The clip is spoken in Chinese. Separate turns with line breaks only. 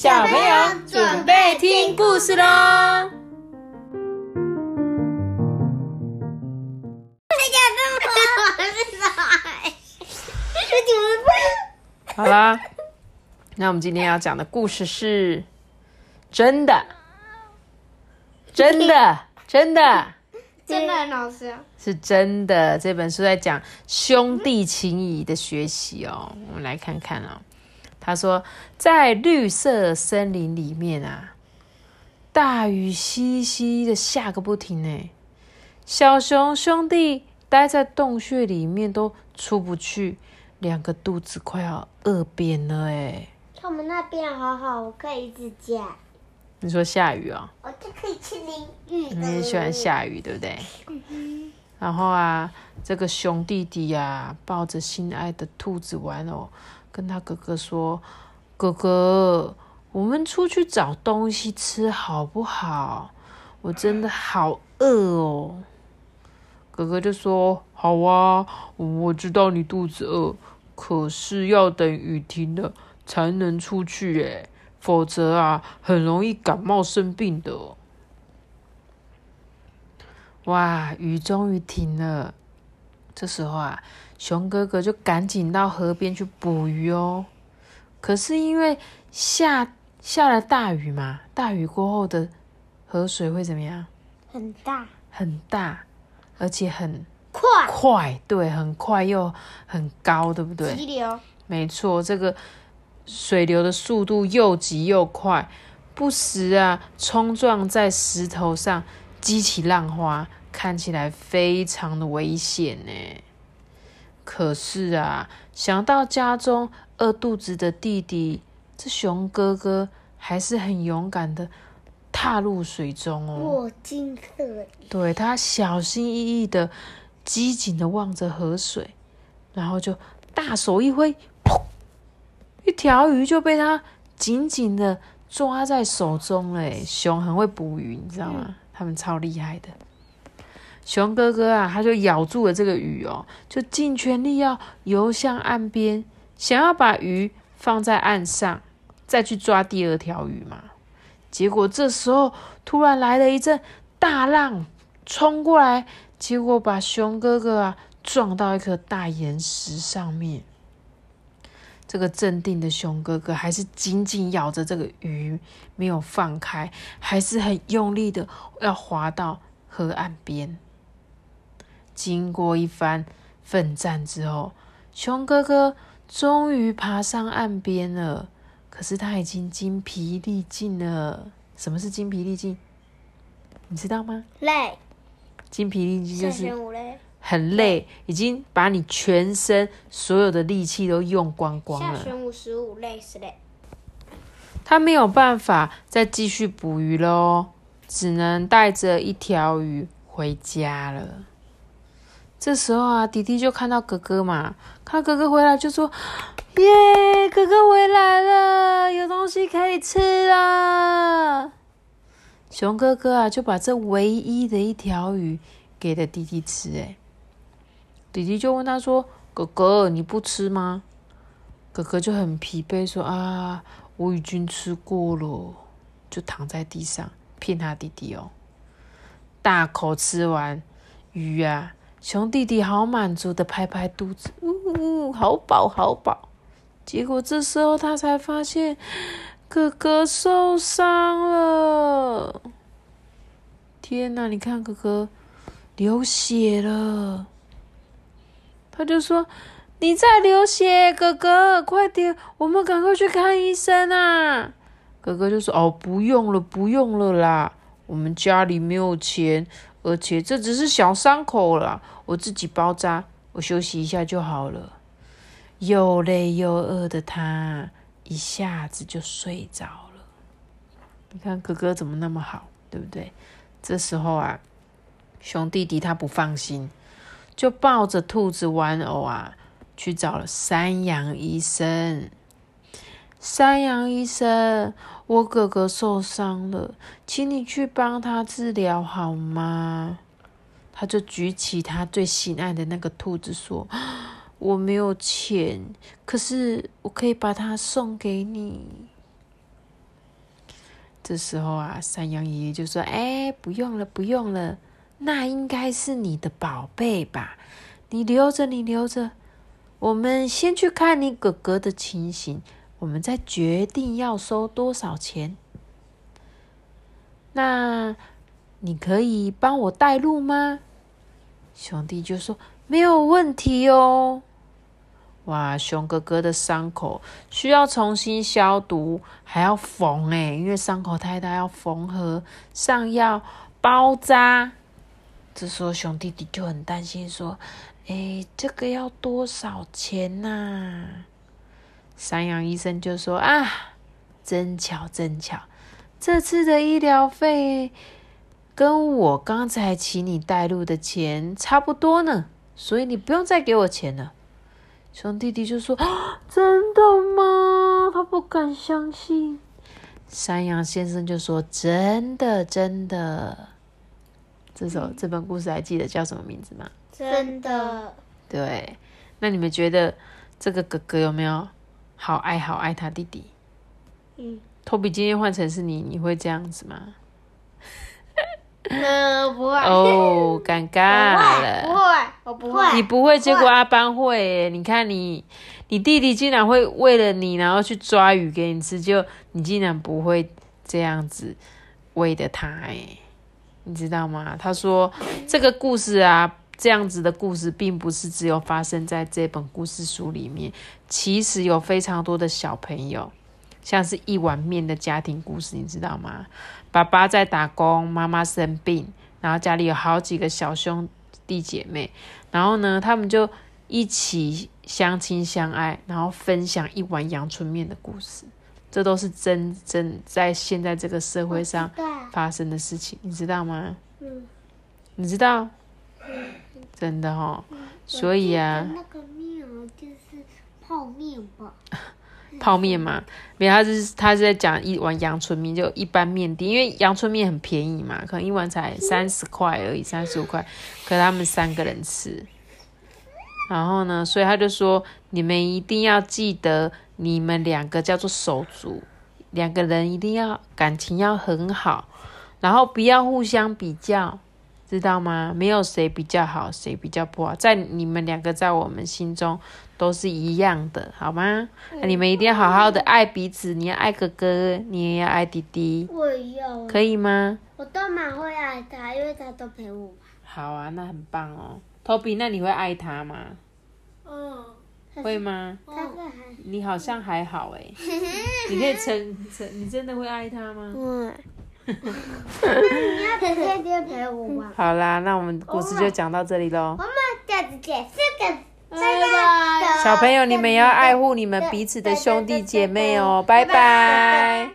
小朋友准备听故事喽！好啦，那我们今天要讲的故事是真的，真的，真的，
真的很好笑。
是真的。这本书在讲兄弟情谊的学习哦。我们来看看哦。他说，在绿色森林里面啊，大雨淅淅的下个不停呢。小熊兄弟待在洞穴里面都出不去，两个肚子快要饿扁了哎。
他们那边好好，我可以一直讲。
你说下雨哦？
我就可以去淋雨。
你也喜欢下雨，对不对？然后啊，这个熊弟弟呀，抱着心爱的兔子玩偶。跟他哥哥说：“哥哥，我们出去找东西吃好不好？我真的好饿哦。”哥哥就说：“好啊，我知道你肚子饿，可是要等雨停了才能出去诶，否则啊，很容易感冒生病的。”哇，雨终于停了。这时候啊。熊哥哥就赶紧到河边去捕鱼哦。可是因为下下了大雨嘛，大雨过后的河水会怎么样？
很大，
很大，而且很
快，
快，对，很快又很高，对不对？
急流，
没错，这个水流的速度又急又快，不时啊冲撞在石头上，激起浪花，看起来非常的危险呢。可是啊，想到家中饿肚子的弟弟，这熊哥哥还是很勇敢的踏入水中哦。
我金色，
对他小心翼翼的、机警的望着河水，然后就大手一挥，噗，一条鱼就被他紧紧的抓在手中嘞。熊很会捕鱼，你知道吗？他们超厉害的。熊哥哥啊，他就咬住了这个鱼哦，就尽全力要游向岸边，想要把鱼放在岸上，再去抓第二条鱼嘛。结果这时候突然来了一阵大浪冲过来，结果把熊哥哥啊撞到一颗大岩石上面。这个镇定的熊哥哥还是紧紧咬着这个鱼，没有放开，还是很用力的要滑到河岸边。经过一番奋战之后，熊哥哥终于爬上岸边了。可是他已经精疲力尽了。什么是精疲力尽？你知道吗？
累。
精疲力尽就是很累，已经把你全身所有的力气都用光光了。
下旋五十五，累死累。
他没有办法再继续捕鱼喽，只能带着一条鱼回家了。这时候啊，弟弟就看到哥哥嘛，看到哥哥回来就说：“耶，哥哥回来了，有东西可以吃了。”熊哥哥啊，就把这唯一的一条鱼给了弟弟吃。哎，弟弟就问他说：“哥哥，你不吃吗？”哥哥就很疲惫说：“啊，我已经吃过了。”就躺在地上骗他弟弟哦，大口吃完鱼啊。熊弟弟好满足的拍拍肚子，呜呜，好饱好饱。结果这时候他才发现哥哥受伤了。天哪，你看哥哥流血了。他就说：“你在流血，哥哥，快点，我们赶快去看医生啊！”哥哥就说：“哦，不用了，不用了啦，我们家里没有钱。”而且这只是小伤口了，我自己包扎，我休息一下就好了。又累又饿的他，一下子就睡着了。你看哥哥怎么那么好，对不对？这时候啊，熊弟弟他不放心，就抱着兔子玩偶啊，去找了山羊医生。山羊医生，我哥哥受伤了，请你去帮他治疗好吗？他就举起他最心爱的那个兔子，说：“ 我没有钱，可是我可以把它送给你。”这时候啊，山羊爷爷就说：“哎，不用了，不用了，那应该是你的宝贝吧？你留着，你留着。我们先去看你哥哥的情形，我们再决定要收多少钱。那你可以帮我带路吗？”兄弟就说：“没有问题哦。”哇，熊哥哥的伤口需要重新消毒，还要缝哎，因为伤口太大，要缝合上药包扎。这时候熊弟弟就很担心，说：“哎，这个要多少钱呐？”山羊医生就说：“啊，真巧，真巧，这次的医疗费跟我刚才请你带路的钱差不多呢，所以你不用再给我钱了。”熊弟弟就说：“真的吗？”他不敢相信。山羊先生就说：“真的，真的。”这首这本故事还记得叫什么名字吗？
真的。
对，那你们觉得这个哥哥有没有好爱好爱他弟弟？
嗯。
托比今天换成是你，你会这样子吗？
嗯，不会。
哦，尴尬了。
不会，我不会。
你不会，结果阿班会。你看你，你弟弟竟然会为了你，然后去抓鱼给你吃，就你竟然不会这样子喂的他，哎，你知道吗？他说这个故事啊，这样子的故事，并不是只有发生在这本故事书里面，其实有非常多的小朋友，像是一碗面的家庭故事，你知道吗？爸爸在打工，妈妈生病，然后家里有好几个小兄弟姐妹，然后呢，他们就一起相亲相爱，然后分享一碗阳春面的故事。这都是真真在现在这个社会上发生的事情，你知道吗？
嗯。
你知道？
嗯。
真的哦。所以啊。
那个面就是泡面吧。
泡面嘛，没有，他是他是在讲一碗阳春面，就一般面店，因为阳春面很便宜嘛，可能一碗才三十块而已，三十五块，可他们三个人吃，然后呢，所以他就说，你们一定要记得，你们两个叫做手足，两个人一定要感情要很好，然后不要互相比较。知道吗？没有谁比较好，谁比较不好，在你们两个在我们心中都是一样的，好吗？你们一定要好好的爱彼此，你要爱哥哥，你也要爱弟弟。
我要。
可以吗？
我都蛮会爱他，因为他都陪我。
好啊，那很棒哦，Toby，那你会爱他吗？
嗯。
会吗？
他会还。
你好像还好哎，你可以承承，你真的会爱他吗？
会。你要天天陪我玩。
好啦，那我们故事就讲到这里喽。
我们下次见，下个拜拜。
小朋友，你们要爱护你们彼此的兄弟姐妹哦，拜拜。